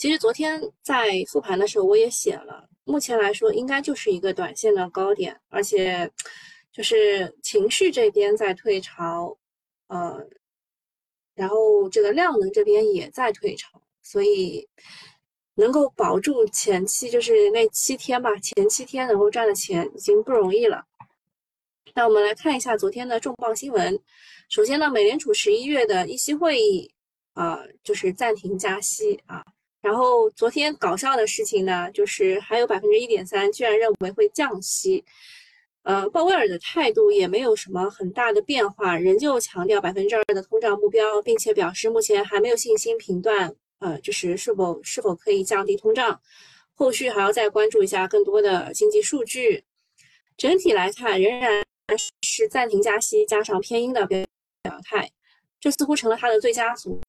其实昨天在复盘的时候我也写了，目前来说应该就是一个短线的高点，而且就是情绪这边在退潮，呃，然后这个量能这边也在退潮，所以能够保住前期就是那七天吧，前七天能够赚的钱已经不容易了。那我们来看一下昨天的重磅新闻。首先呢，美联储十一月的议息会议，啊，就是暂停加息啊。然后昨天搞笑的事情呢，就是还有百分之一点三居然认为会降息。呃，鲍威尔的态度也没有什么很大的变化，仍旧强调百分之二的通胀目标，并且表示目前还没有信心评断，呃，就是是否是否可以降低通胀。后续还要再关注一下更多的经济数据。整体来看，仍然。是暂停加息加上偏鹰的表表态，这似乎成了他的最佳组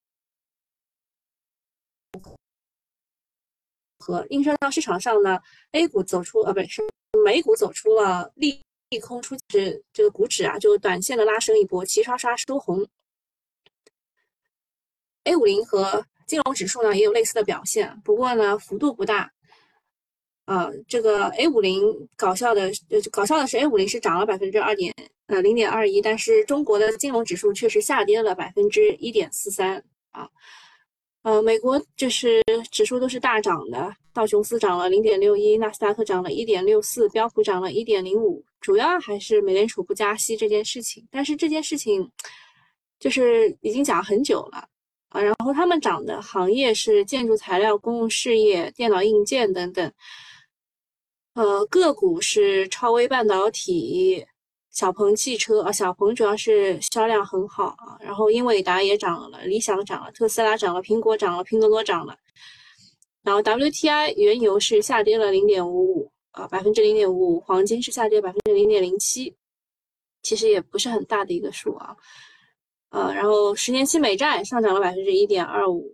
合。映射到市场上呢，A 股走出呃不是美股走出了利利空出是这个股指啊，就短线的拉升一波，齐刷刷收红。A 五零和金融指数呢也有类似的表现，不过呢幅度不大。啊，这个 A 五零搞笑的，呃，搞笑的是 A 五零是涨了百分之二点，呃，零点二一，但是中国的金融指数却是下跌了百分之一点四三啊。呃美国就是指数都是大涨的，道琼斯涨了零点六一，纳斯达克涨了一点六四，标普涨了一点零五，主要还是美联储不加息这件事情。但是这件事情就是已经讲很久了啊，然后他们涨的行业是建筑材料、公用事业、电脑硬件等等。呃，个股是超微半导体、小鹏汽车啊，小鹏主要是销量很好啊。然后英伟达也涨了，理想涨了，特斯拉涨了，苹果涨了，拼多多涨了。然后 WTI 原油是下跌了零点五五啊，百分之零点五五，黄金是下跌百分之零点零七，其实也不是很大的一个数啊。呃，然后十年期美债上涨了百分之一点二五。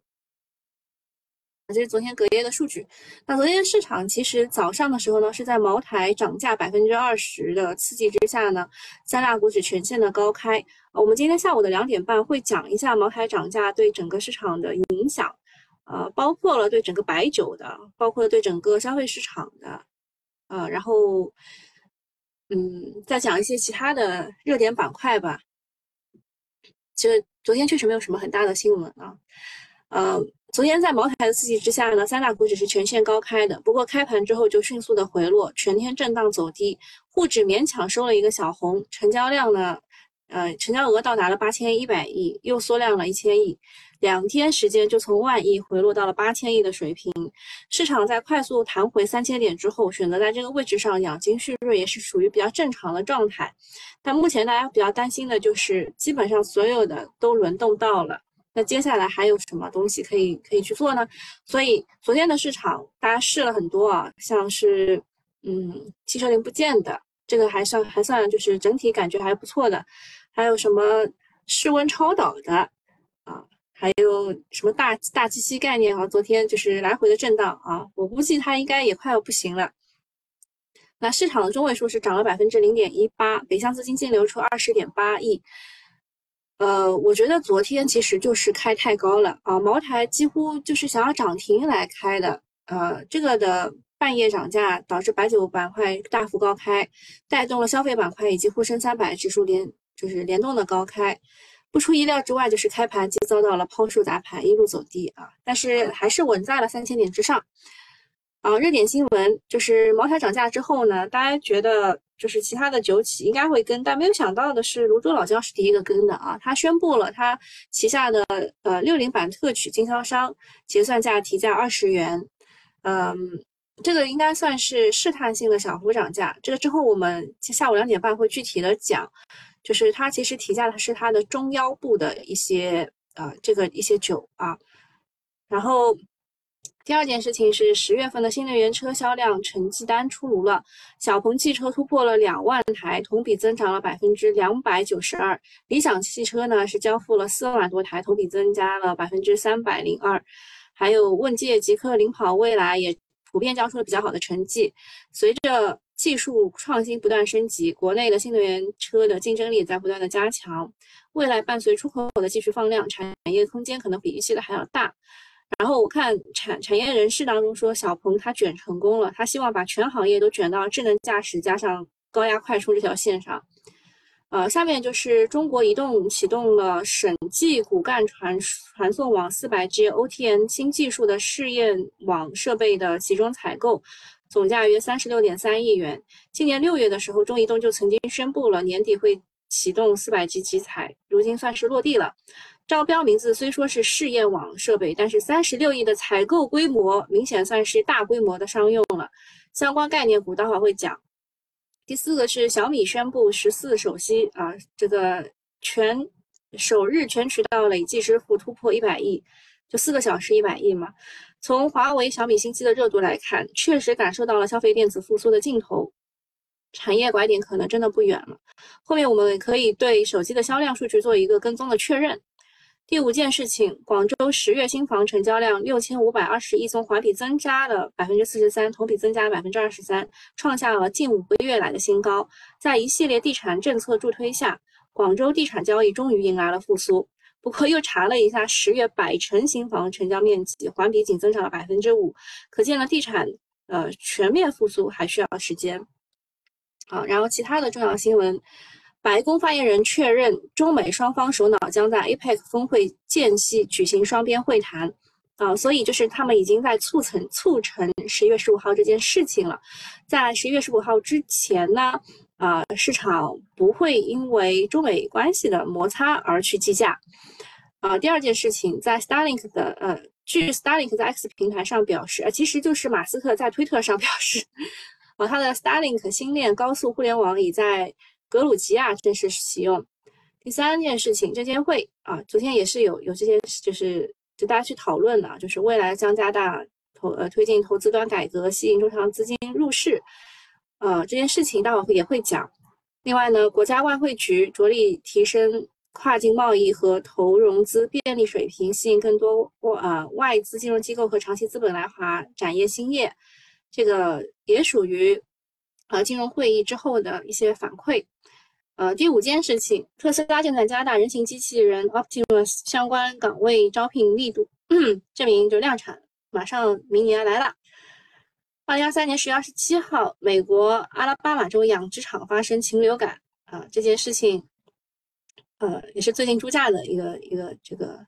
这是昨天隔夜的数据。那昨天市场其实早上的时候呢，是在茅台涨价百分之二十的刺激之下呢，三大股指全线的高开。我们今天下午的两点半会讲一下茅台涨价对整个市场的影响，呃，包括了对整个白酒的，包括了对整个消费市场的，呃，然后，嗯，再讲一些其他的热点板块吧。其实昨天确实没有什么很大的新闻啊，呃。昨天在茅台的刺激之下呢，三大股指是全线高开的，不过开盘之后就迅速的回落，全天震荡走低，沪指勉强收了一个小红，成交量呢，呃，成交额到达了八千一百亿，又缩量了一千亿，两天时间就从万亿回落到了八千亿的水平。市场在快速弹回三千点之后，选择在这个位置上养精蓄锐，也是属于比较正常的状态。但目前大家比较担心的就是，基本上所有的都轮动到了。那接下来还有什么东西可以可以去做呢？所以昨天的市场大家试了很多啊，像是嗯汽车零部件的这个还算还算就是整体感觉还不错的，还有什么室温超导的啊，还有什么大大机器概念啊，昨天就是来回的震荡啊，我估计它应该也快要不行了。那市场的中位数是涨了百分之零点一八，北向资金净流出二十点八亿。呃，我觉得昨天其实就是开太高了啊，茅台几乎就是想要涨停来开的，呃，这个的半夜涨价导致白酒板块大幅高开，带动了消费板块以及沪深三百指数联就是联动的高开，不出意料之外，就是开盘即遭到了抛售砸盘，一路走低啊，但是还是稳在了三千点之上。啊，热点新闻就是茅台涨价之后呢，大家觉得。就是其他的酒企应该会跟，但没有想到的是，泸州老窖是第一个跟的啊！他宣布了他旗下的呃六零版特曲经销商结算价提价二十元，嗯，这个应该算是试探性的小幅涨价。这个之后我们下午两点半会具体的讲，就是它其实提价的是它的中腰部的一些呃这个一些酒啊，然后。第二件事情是十月份的新能源车销量成绩单出炉了，小鹏汽车突破了两万台，同比增长了百分之两百九十二。理想汽车呢是交付了四万多台，同比增加了百分之三百零二。还有问界、极客、领跑、蔚来也普遍交出了比较好的成绩。随着技术创新不断升级，国内的新能源车的竞争力在不断的加强。未来伴随出口的继续放量，产业空间可能比预期的还要大。然后我看产产业人士当中说，小鹏他卷成功了，他希望把全行业都卷到智能驾驶加上高压快充这条线上。呃，下面就是中国移动启动了省际骨干传传送网四百 G OTN 新技术的试验网设备的集中采购，总价约三十六点三亿元。今年六月的时候，中移动就曾经宣布了年底会启动四百 G 集采，如今算是落地了。招标名字虽说是试验网设备，但是三十六亿的采购规模明显算是大规模的商用了。相关概念股待会会讲。第四个是小米宣布十四手机啊，这个全首日全渠道累计支付突破一百亿，就四个小时一百亿嘛。从华为、小米新机的热度来看，确实感受到了消费电子复苏的劲头，产业拐点可能真的不远了。后面我们可以对手机的销量数据做一个跟踪的确认。第五件事情，广州十月新房成交量六千五百二十亿宗，环比增加了百分之四十三，同比增加百分之二十三，创下了近五个月来的新高。在一系列地产政策助推下，广州地产交易终于迎来了复苏。不过又查了一下，十月百城新房成交面积环比仅增长了百分之五，可见了地产呃全面复苏还需要时间。好，然后其他的重要新闻。白宫发言人确认，中美双方首脑将在 APEC 峰会间隙举行双边会谈，啊，所以就是他们已经在促成促成十月十五号这件事情了。在十一月十五号之前呢，啊，市场不会因为中美关系的摩擦而去计价。啊，第二件事情，在 Starlink 的呃，据 Starlink 在 X 平台上表示，呃，其实就是马斯克在推特上表示，啊，他的 Starlink 星链高速互联网已在。格鲁吉亚正式启用。第三件事情，证监会啊，昨天也是有有这些，就是就大家去讨论的，就是未来将加大投呃推进投资端改革，吸引中长资金入市。呃，这件事情待会也会讲。另外呢，国家外汇局着力提升跨境贸易和投融资便利水平，吸引更多外呃外资金融机构和长期资本来华展业兴业。这个也属于呃金融会议之后的一些反馈。呃，第五件事情，特斯拉正在加大人形机器人 Optimus 相关岗位招聘力度，证明就量产马上明年来了。二零二三年十月二十七号，美国阿拉巴马州养殖场发生禽流感啊，这件事情，呃，也是最近猪价的一个一个这个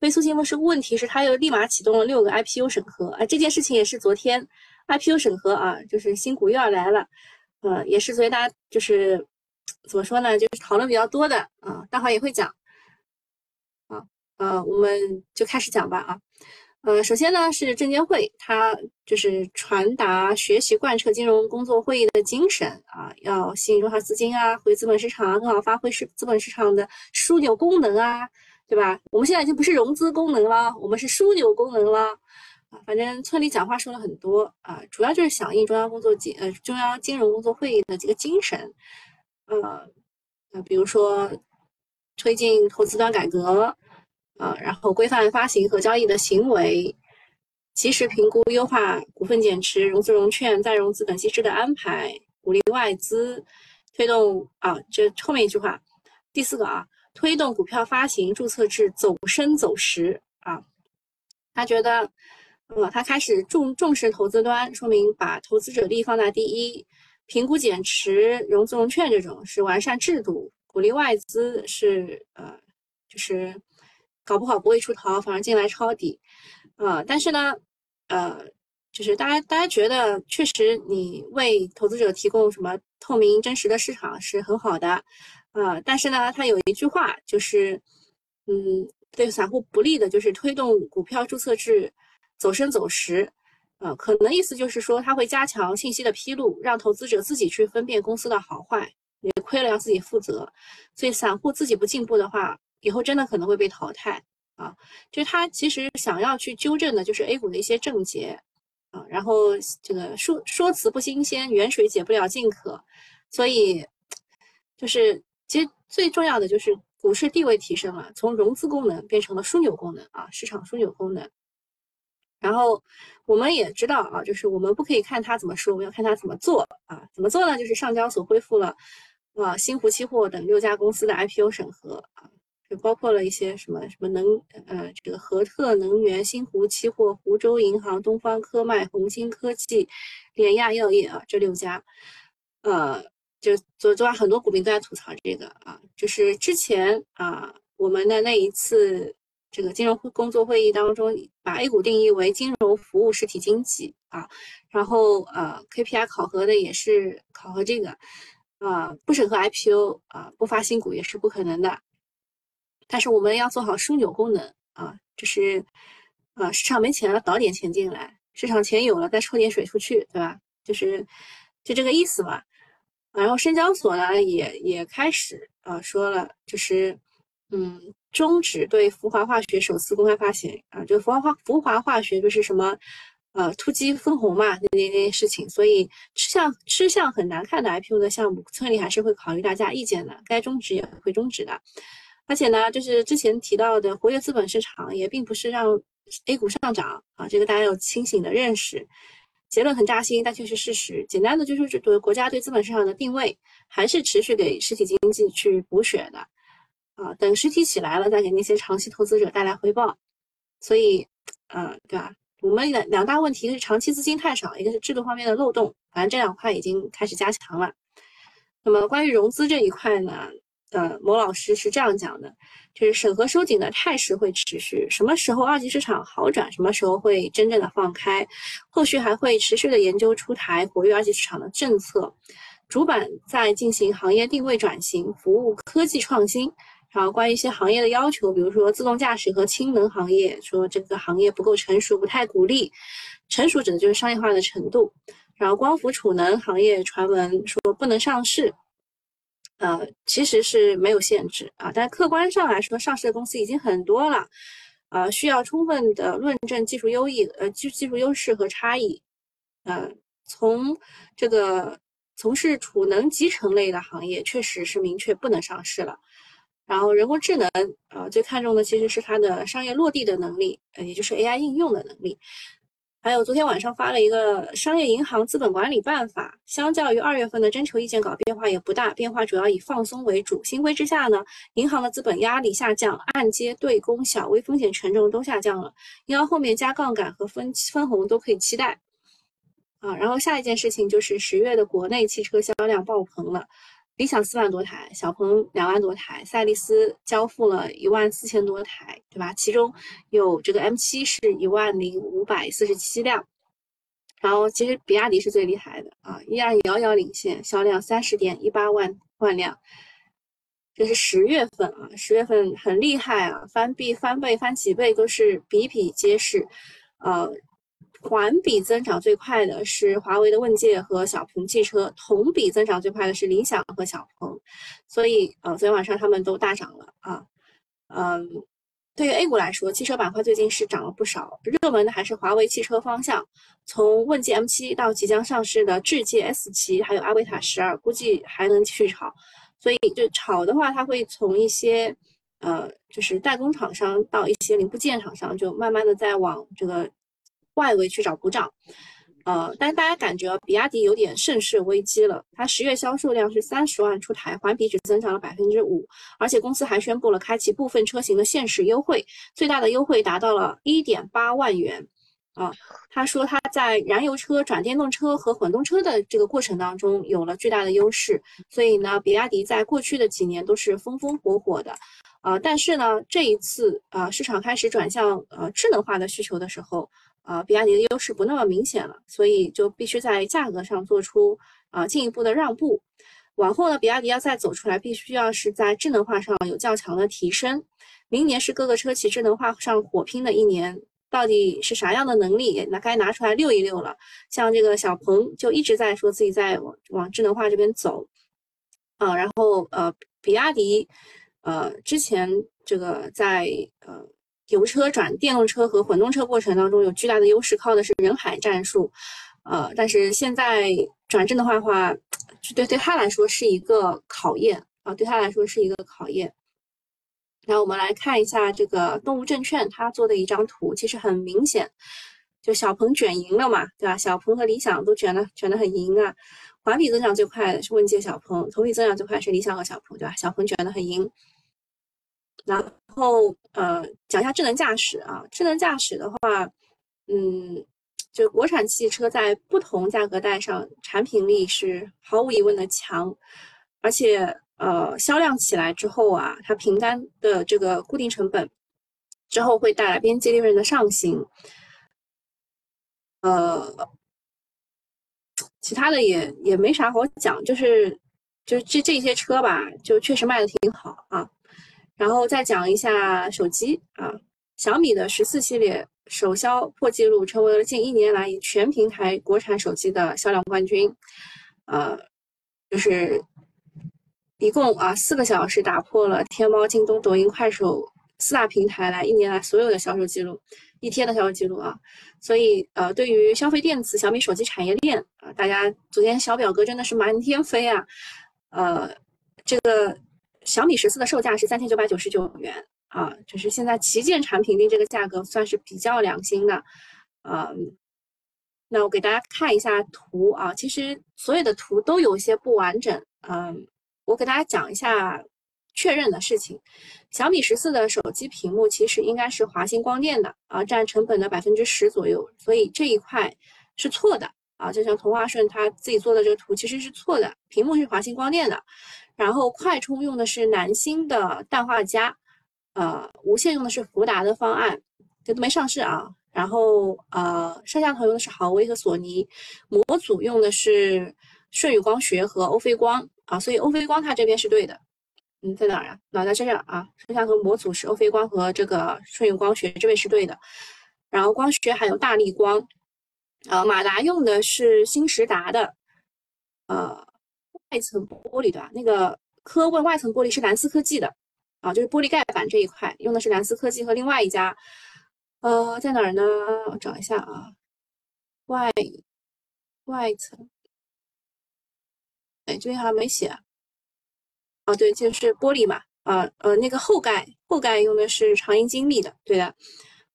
飞速新闻是问题是它又立马启动了六个 IPO 审核，啊，这件事情也是昨天 IPO 审核啊，就是新股又要来了，呃，也是昨天大家就是。怎么说呢？就是讨论比较多的啊，待会也会讲。啊，呃，我们就开始讲吧啊。呃，首先呢是证监会，它就是传达学习贯彻金融工作会议的精神啊，要吸引中小资金啊回资本市场，更好发挥市资本市场的枢纽功能啊，对吧？我们现在已经不是融资功能了，我们是枢纽功能了反正村里讲话说了很多啊，主要就是响应中央工作金呃中央金融工作会议的这个精神。呃，呃，比如说推进投资端改革，啊，然后规范发行和交易的行为，及时评估优化股份减持、融资融券、再融资等机制的安排，鼓励外资推动啊，这后面一句话，第四个啊，推动股票发行注册制走深走实啊，他觉得，呃，他开始重重视投资端，说明把投资者利益放在第一。评估减持、融资融券这种是完善制度，鼓励外资是呃，就是搞不好不会出逃，反而进来抄底，呃，但是呢，呃，就是大家大家觉得确实你为投资者提供什么透明真实的市场是很好的，呃，但是呢，他有一句话就是，嗯，对散户不利的就是推动股票注册制走深走实。呃，可能意思就是说，他会加强信息的披露，让投资者自己去分辨公司的好坏，也亏了要自己负责。所以，散户自己不进步的话，以后真的可能会被淘汰啊。就他其实想要去纠正的，就是 A 股的一些症结啊。然后这个说说辞不新鲜，远水解不了近渴。所以，就是其实最重要的就是股市地位提升了，从融资功能变成了枢纽功能啊，市场枢纽功能。然后我们也知道啊，就是我们不可以看他怎么说，我们要看他怎么做啊。怎么做呢？就是上交所恢复了，啊，新湖期货等六家公司的 IPO 审核啊。就包括了一些什么什么能呃这个和特能源、新湖期货、湖州银行、东方科迈、红星科技、联亚药业啊这六家，呃，就昨昨晚很多股民都在吐槽这个啊，就是之前啊我们的那一次。这个金融工作会议当中，把 A 股定义为金融服务实体经济啊，然后呃 KPI 考核的也是考核这个，啊不审核 IPO 啊不发新股也是不可能的，但是我们要做好枢纽功能啊，就是啊市场没钱了倒点钱进来，市场钱有了再抽点水出去，对吧？就是就这个意思吧。然后深交所呢也也开始啊说了，就是嗯。终止对福华化学首次公开发行啊，就福华化福华化学就是什么，呃，突击分红嘛，那那那些事情，所以吃相吃相很难看的 IPO 的项目，村里还是会考虑大家意见的，该终止也会终止的。而且呢，就是之前提到的活跃资本市场也并不是让 A 股上涨啊，这个大家有清醒的认识。结论很扎心，但却是事实。简单的就是，对国家对资本市场的定位还是持续给实体经济去补血的。啊，等实体起来了，再给那些长期投资者带来回报。所以，嗯，对吧？我们两两大问题，一个是长期资金太少，一个是制度方面的漏洞。反正这两块已经开始加强了。那么关于融资这一块呢，呃，某老师是这样讲的，就是审核收紧的态势会持续。什么时候二级市场好转？什么时候会真正的放开？后续还会持续的研究出台活跃二级市场的政策，主板在进行行业定位转型、服务科技创新。然后关于一些行业的要求，比如说自动驾驶和氢能行业，说这个行业不够成熟，不太鼓励。成熟指的就是商业化的程度。然后光伏储能行业传闻说不能上市，呃，其实是没有限制啊，但客观上来说，上市的公司已经很多了，啊，需要充分的论证技术优异，呃，技技术优势和差异。呃，从这个从事储能集成类的行业，确实是明确不能上市了。然后人工智能，啊，最看重的其实是它的商业落地的能力，呃，也就是 AI 应用的能力。还有昨天晚上发了一个商业银行资本管理办法，相较于二月份的征求意见稿变化也不大，变化主要以放松为主。新规之下呢，银行的资本压力下降，按揭对公小微风险权重都下降了，银行后面加杠杆和分分红都可以期待。啊，然后下一件事情就是十月的国内汽车销量爆棚了。理想四万多台，小鹏两万多台，赛力斯交付了一万四千多台，对吧？其中有这个 M7 是一万零五百四十七辆，然后其实比亚迪是最厉害的啊，依然遥遥领先，销量三十点一八万万辆。这是十月份啊，十月份很厉害啊，翻倍、翻倍、翻几倍都是比比皆是，呃。环比增长最快的是华为的问界和小鹏汽车，同比增长最快的是理想和小鹏，所以呃，昨天晚上他们都大涨了啊。嗯，对于 A 股来说，汽车板块最近是涨了不少，热门的还是华为汽车方向，从问界 M7 到即将上市的智界 S 七，还有阿维塔十二，估计还能继续炒。所以就炒的话，它会从一些呃，就是代工厂商到一些零部件厂商，就慢慢的在往这个。外围去找补涨，呃，但大家感觉比亚迪有点盛世危机了。它十月销售量是三十万出台，环比只增长了百分之五，而且公司还宣布了开启部分车型的限时优惠，最大的优惠达到了一点八万元。啊，他说他在燃油车转电动车和混动车的这个过程当中有了巨大的优势，所以呢，比亚迪在过去的几年都是风风火火的。啊，但是呢，这一次啊，市场开始转向呃智能化的需求的时候。啊，比亚迪的优势不那么明显了，所以就必须在价格上做出啊进一步的让步。往后呢，比亚迪要再走出来，必须要是在智能化上有较强的提升。明年是各个车企智能化上火拼的一年，到底是啥样的能力，那该拿出来溜一溜了。像这个小鹏就一直在说自己在往往智能化这边走，啊，然后呃，比亚迪呃之前这个在呃。油车转电动车和混动车过程当中有巨大的优势，靠的是人海战术，呃，但是现在转正的话话，对对他来说是一个考验啊，对他来说是一个考验。那我们来看一下这个动物证券他做的一张图，其实很明显，就小鹏卷赢了嘛，对吧？小鹏和理想都卷的卷的很赢啊，环比增长最快的是问界小鹏，同比增长最快是理想和小鹏，对吧？小鹏卷的很赢。然然后呃，讲一下智能驾驶啊，智能驾驶的话，嗯，就国产汽车在不同价格带上产品力是毫无疑问的强，而且呃，销量起来之后啊，它平单的这个固定成本之后会带来边际利润的上行，呃，其他的也也没啥好讲，就是就是这这些车吧，就确实卖的挺好啊。然后再讲一下手机啊，小米的十四系列首销破纪录，成为了近一年来全平台国产手机的销量冠军。呃，就是一共啊四个小时打破了天猫、京东、抖音、快手四大平台来一年来所有的销售记录，一天的销售记录啊。所以呃，对于消费电子、小米手机产业链啊，大家昨天小表哥真的是满天飞啊。呃，这个。小米十四的售价是三千九百九十九元啊，就是现在旗舰产品定这个价格算是比较良心的，嗯，那我给大家看一下图啊，其实所有的图都有些不完整，嗯，我给大家讲一下确认的事情。小米十四的手机屏幕其实应该是华星光电的啊，占成本的百分之十左右，所以这一块是错的啊，就像同花顺他自己做的这个图其实是错的，屏幕是华星光电的。然后快充用的是南星的氮化镓，呃，无线用的是福达的方案，这都没上市啊。然后呃，摄像头用的是豪威和索尼，模组用的是舜宇光学和欧菲光啊，所以欧菲光它这边是对的。嗯，在哪儿啊？哪在这儿啊？摄像头模组是欧菲光和这个舜宇光学，这边是对的。然后光学还有大力光，呃，马达用的是新时达的，呃。外层玻璃对吧？那个科问外层玻璃是蓝思科技的啊，就是玻璃盖板这一块用的是蓝思科技和另外一家，呃，在哪儿呢？我找一下啊，外外层，哎，这边好像没写啊。哦，对，就是玻璃嘛，啊呃，那个后盖后盖用的是长盈精密的，对的，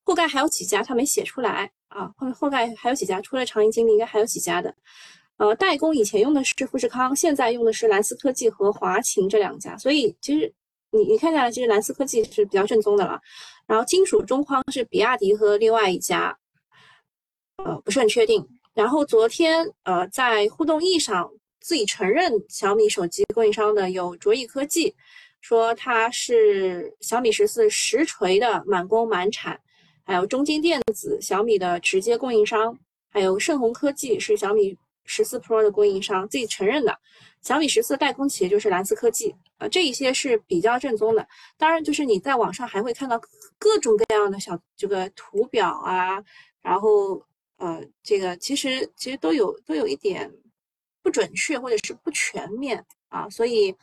后盖还有几家他没写出来啊，后后盖还有几家，除了长盈精密，应该还有几家的。呃，代工以前用的是富士康，现在用的是蓝思科技和华擎这两家，所以其实你你看下来，其实蓝思科技是比较正宗的了。然后金属中框是比亚迪和另外一家，呃，不是很确定。然后昨天呃，在互动易上自己承认小米手机供应商的有卓翼科技，说它是小米十四实锤的满工满产，还有中金电子小米的直接供应商，还有盛虹科技是小米。十四 Pro 的供应商自己承认的，小米十四代工企业就是蓝思科技啊，这一些是比较正宗的。当然，就是你在网上还会看到各种各样的小这个图表啊，然后呃，这个其实其实都有都有一点不准确或者是不全面啊，所以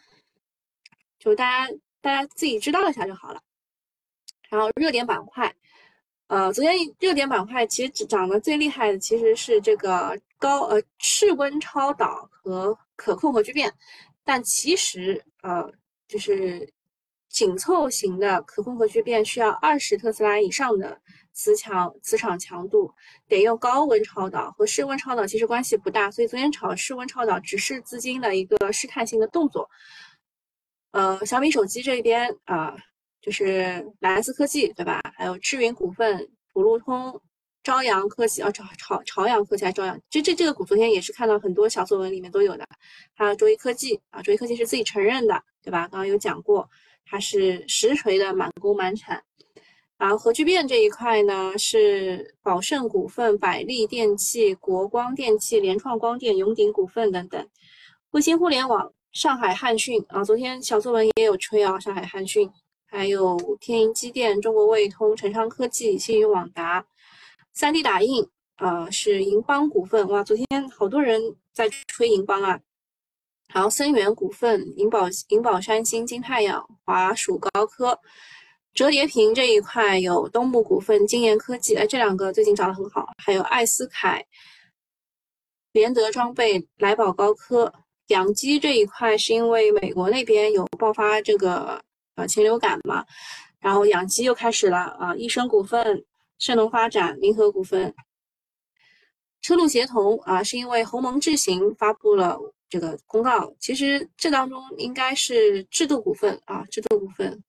就大家大家自己知道一下就好了。然后热点板块。呃，昨天热点板块其实涨得最厉害的其实是这个高呃室温超导和可控核聚变，但其实呃就是紧凑型的可控核聚变需要二十特斯拉以上的磁强磁场强度，得用高温超导和室温超导其实关系不大，所以昨天炒室温超导只是资金的一个试探性的动作。呃，小米手机这边啊。就是蓝思科技对吧？还有智云股份、普路通、朝阳科技啊，朝朝朝阳科技还朝阳，这这这个股昨天也是看到很多小作文里面都有的。还有卓一科技啊，卓一科技是自己承认的，对吧？刚刚有讲过，它是实锤的满工满产。然后核聚变这一块呢，是宝盛股份、百利电器、国光电器、联创光电、永鼎股份等等。卫星互联网，上海汉讯啊，昨天小作文也有吹啊，上海汉讯。还有天银机电、中国卫通、城商科技、信宇网达、三 D 打印，啊，是银邦股份。哇，昨天好多人在吹银邦啊。然后森源股份、银宝、银宝山新、金太阳、华曙高科、折叠屏这一块有东部股份、金研科技，哎，这两个最近涨得很好。还有艾斯凯、联德装备、来宝高科。养鸡这一块是因为美国那边有爆发这个。啊，禽流感嘛，然后养鸡又开始了啊！益生股份、盛农发展、民和股份、车路协同啊，是因为鸿蒙智行发布了这个公告。其实这当中应该是制度股份啊，制度股份。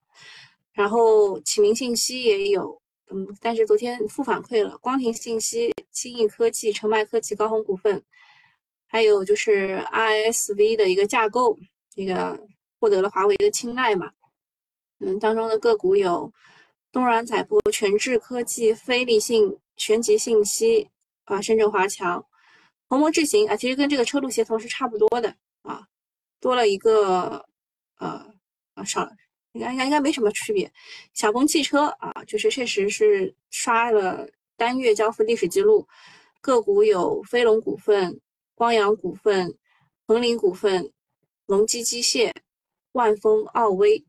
然后启明信息也有，嗯，但是昨天负反馈了。光庭信息、新易科技、澄迈科技、高鸿股份，还有就是 ISV 的一个架构，这个获得了华为的青睐嘛。嗯，当中的个股有东软载波、全智科技、飞利信、全极信息啊、深圳华强、鸿蒙智行啊，其实跟这个车路协同是差不多的啊，多了一个呃啊少了。应该应该应该没什么区别。小鹏汽车啊，就是确实是刷了单月交付历史记录。个股有飞龙股份、光阳股份、恒林股份、隆基机械、万丰奥威。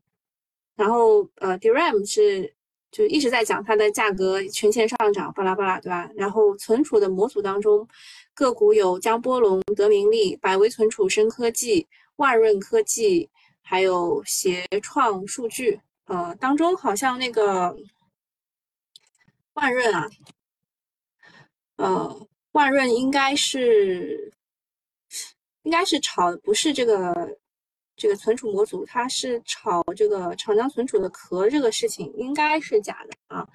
然后呃，DRAM 是就一直在讲它的价格全线上涨，巴拉巴拉，对吧？然后存储的模组当中，个股有江波龙、德明利、百威存储、深科技、万润科技。还有协创数据，呃，当中好像那个万润啊，呃，万润应该是应该是炒不是这个这个存储模组，它是炒这个长江存储的壳这个事情，应该是假的啊。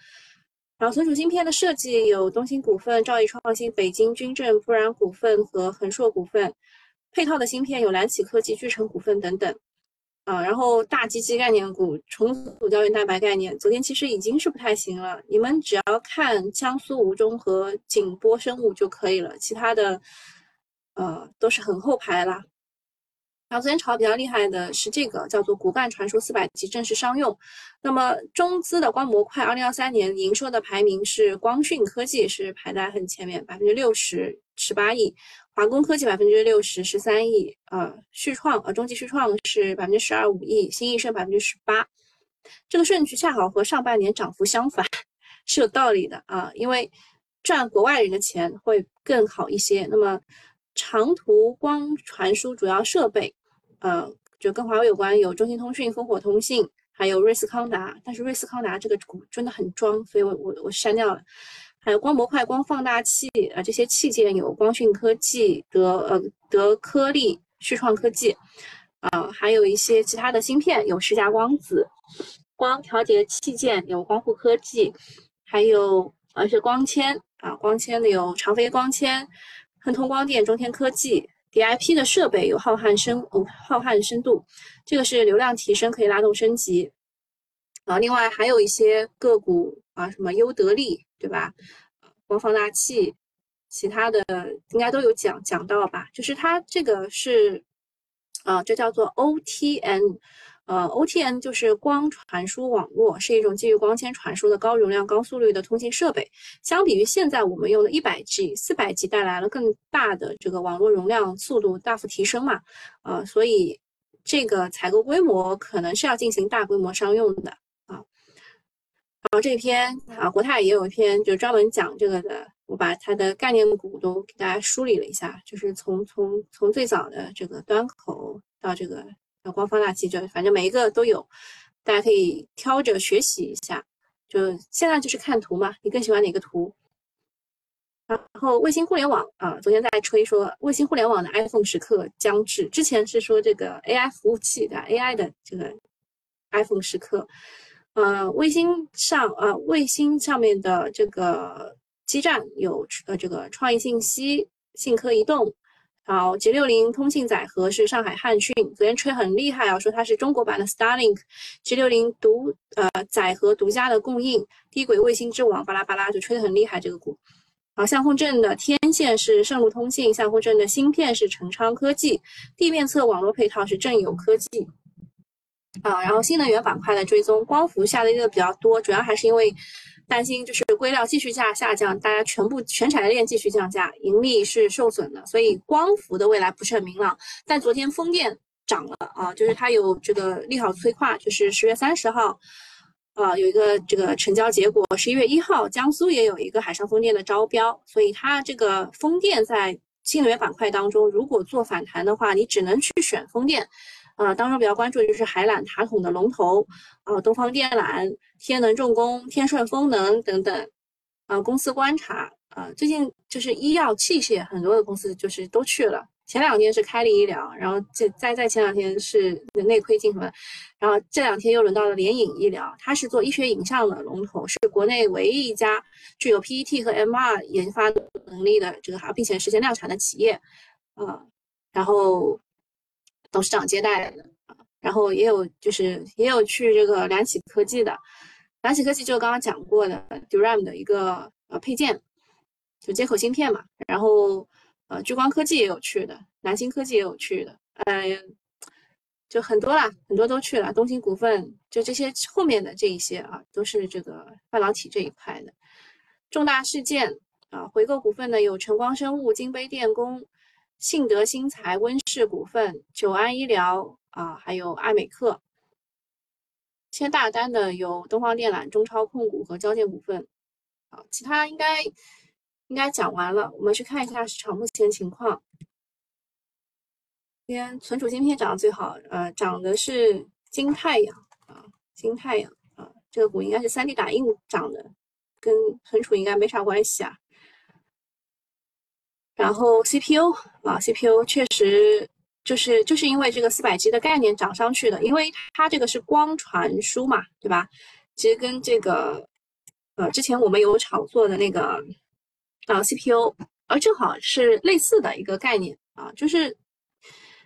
然后存储芯片的设计有东兴股份、兆易创新、北京军政、不然股份和恒硕股份，配套的芯片有蓝启科技、聚成股份等等。啊，然后大机器概念股、重组胶原蛋白概念，昨天其实已经是不太行了。你们只要看江苏吴中和景波生物就可以了，其他的，呃，都是很后排啦。然后昨天炒的比较厉害的是这个叫做骨干传输四百级正式商用。那么中资的光模块，二零二三年营收的排名是光讯科技是排在很前面，百分之六十十八亿。华工科技百分之六十十三亿，呃，旭创呃中极旭创是百分之十二五亿，新易盛百分之十八，这个顺序恰好和上半年涨幅相反，是有道理的啊，因为赚国外人的钱会更好一些。那么长途光传输主要设备，呃，就跟华为有关，有中兴通讯、烽火通信，还有瑞斯康达，但是瑞斯康达这个股真的很装，所以我我我删掉了。还有光模块、光放大器啊，这些器件有光讯科技、德呃德科力、旭创科技，啊，还有一些其他的芯片，有世嘉光子；光调节器件有光护科技，还有呃是光纤啊，光纤的有长飞光纤、亨通光电、中天科技；DIP 的设备有浩瀚深浩瀚深度，这个是流量提升可以拉动升级啊。另外还有一些个股啊，什么优得利。对吧？光放大器，其他的应该都有讲讲到吧？就是它这个是，啊，这叫做 OTN，呃，OTN 就是光传输网络，是一种基于光纤传输的高容量、高速率的通信设备。相比于现在我们用的一百 G、四百 G，带来了更大的这个网络容量、速度大幅提升嘛？呃，所以这个采购规模可能是要进行大规模商用的啊。然后这篇啊，国泰也有一篇，就专门讲这个的。我把它的概念股都给大家梳理了一下，就是从从从最早的这个端口到这个光放大器，就反正每一个都有，大家可以挑着学习一下。就现在就是看图嘛，你更喜欢哪个图？然后卫星互联网啊，昨天在吹说卫星互联网的 iPhone 时刻将至，之前是说这个 AI 服务器的 AI 的这个 iPhone 时刻。呃，卫星上啊，卫星上面的这个基站有呃，这个创意信息、信科移动，好 G 六零通信载荷是上海汉讯，昨天吹很厉害啊，说它是中国版的 Starlink，G 六零独呃载荷独家的供应，低轨卫星之王，巴拉巴拉就吹得很厉害这个股。好，相锋镇的天线是盛路通信，相锋镇的芯片是成昌科技，地面侧网络配套是正友科技。啊，然后新能源板块的追踪，光伏下跌的比较多，主要还是因为担心就是硅料继续价下降，大家全部全产业链继续降价，盈利是受损的，所以光伏的未来不是很明朗。但昨天风电涨了啊，就是它有这个利好催化，就是十月三十号，啊有一个这个成交结果，十一月一号江苏也有一个海上风电的招标，所以它这个风电在新能源板块当中，如果做反弹的话，你只能去选风电。呃，当中比较关注的就是海缆塔筒的龙头，啊，东方电缆、天能重工、天顺风能等等，啊，公司观察，啊，最近就是医药器械很多的公司就是都去了，前两天是开立医疗，然后这再再前两天是内窥镜什么，然后这两天又轮到了联影医疗，它是做医学影像的龙头，是国内唯一一家具有 PET 和 MR 研发能力的这个还并且实现量产的企业，啊，然后董事长接待的，然后也有就是也有去这个良启科技的，良启科技就刚刚讲过的 DRAM 的一个呃配件，就接口芯片嘛，然后。呃，聚光科技也有去的，南星科技也有去的，呃，就很多啦，很多都去了。东兴股份就这些后面的这一些啊，都是这个半导体这一块的重大事件啊。回购股份呢有晨光生物、金杯电工、信德新材、温氏股份、久安医疗啊，还有爱美克。签大单的有东方电缆、中超控股和交建股份。啊，其他应该。应该讲完了，我们去看一下市场目前情况。今天存储芯片涨得最好，呃，涨的是金太阳啊，金太阳啊，这个股应该是三 D 打印涨的，跟存储应该没啥关系啊。然后 CPU 啊，CPU 确实就是就是因为这个四百 G 的概念涨上去的，因为它这个是光传输嘛，对吧？其实跟这个呃之前我们有炒作的那个。啊，CPU，而正好是类似的一个概念啊，就是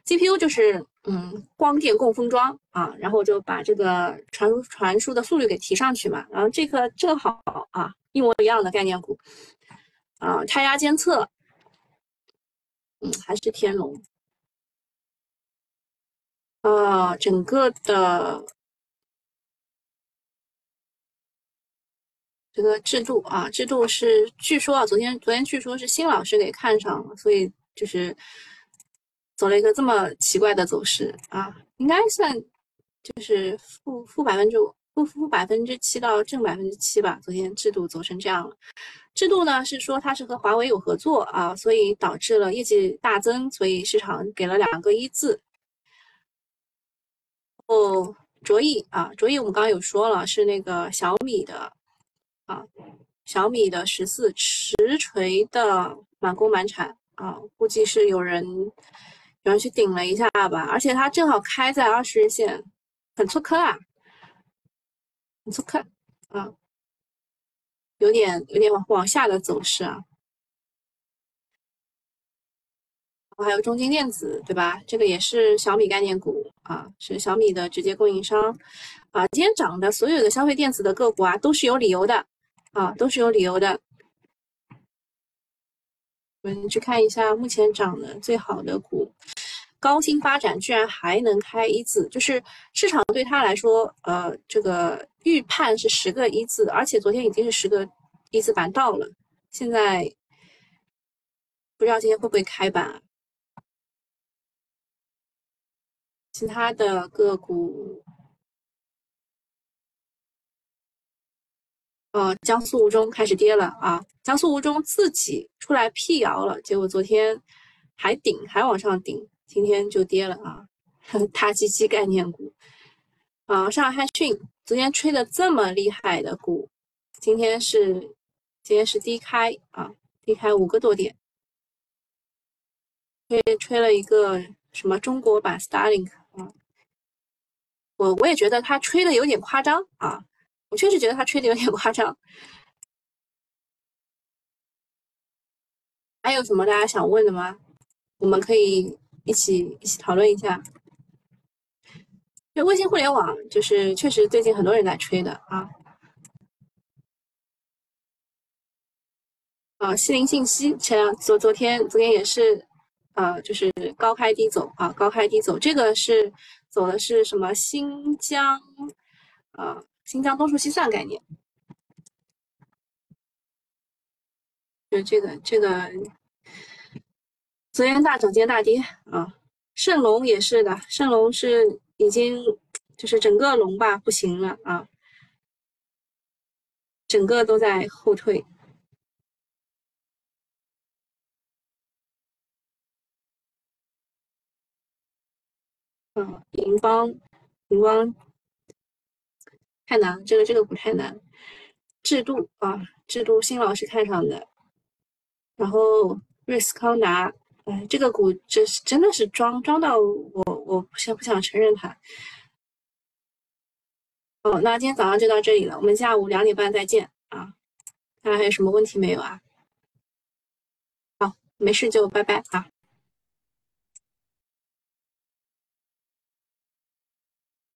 CPU 就是嗯，光电共封装啊，然后就把这个传输传输的速率给提上去嘛，然后这个正好啊，一模一样的概念股啊，胎压监测，还是天龙啊，整个的。这个制度啊，制度是据说啊，昨天昨天据说是新老师给看上了，所以就是走了一个这么奇怪的走势啊，应该算就是负负百分之五不负百分之七到正百分之七吧。昨天制度走成这样了，制度呢是说它是和华为有合作啊，所以导致了业绩大增，所以市场给了两个一字。哦，卓翼啊，卓翼我们刚刚有说了，是那个小米的。啊，小米的十四实锤的满工满产啊，估计是有人有人去顶了一下吧，而且它正好开在二十日线，很粗坑啊，你去看啊，有点有点往往下的走势啊。还有中金电子，对吧？这个也是小米概念股啊，是小米的直接供应商啊。今天涨的所有的消费电子的个股啊，都是有理由的。啊，都是有理由的。我们去看一下目前涨的最好的股，高新发展居然还能开一字，就是市场对它来说，呃，这个预判是十个一字，而且昨天已经是十个一字板到了，现在不知道今天会不会开板啊。其他的个股。呃，江苏吴中开始跌了啊！江苏吴中自己出来辟谣了，结果昨天还顶，还往上顶，今天就跌了啊！大基基概念股啊，上海汉讯昨天吹的这么厉害的股，今天是今天是低开啊，低开五个多点，吹吹了一个什么中国版 Starlink 啊，我我也觉得他吹的有点夸张啊。我确实觉得他吹的有点夸张。还有什么大家想问的吗？我们可以一起一起讨论一下。就卫星互联网，就是确实最近很多人在吹的啊。啊，西林信息前昨昨天昨天也是，呃，就是高开低走啊，高开低走。这个是走的是什么？新疆，啊。新疆东数西算概念，就这个这个，昨天大涨，今天大跌啊。圣龙也是的，圣龙是已经就是整个龙吧不行了啊，整个都在后退。嗯，银邦，银邦。太难，这个这个不太难。制度啊，制度新老师看上的，然后瑞斯康达哎，这个股这是真的是装装到我我不想不想承认它。哦，那今天早上就到这里了，我们下午两点半再见啊！看看还有什么问题没有啊？好，没事就拜拜啊。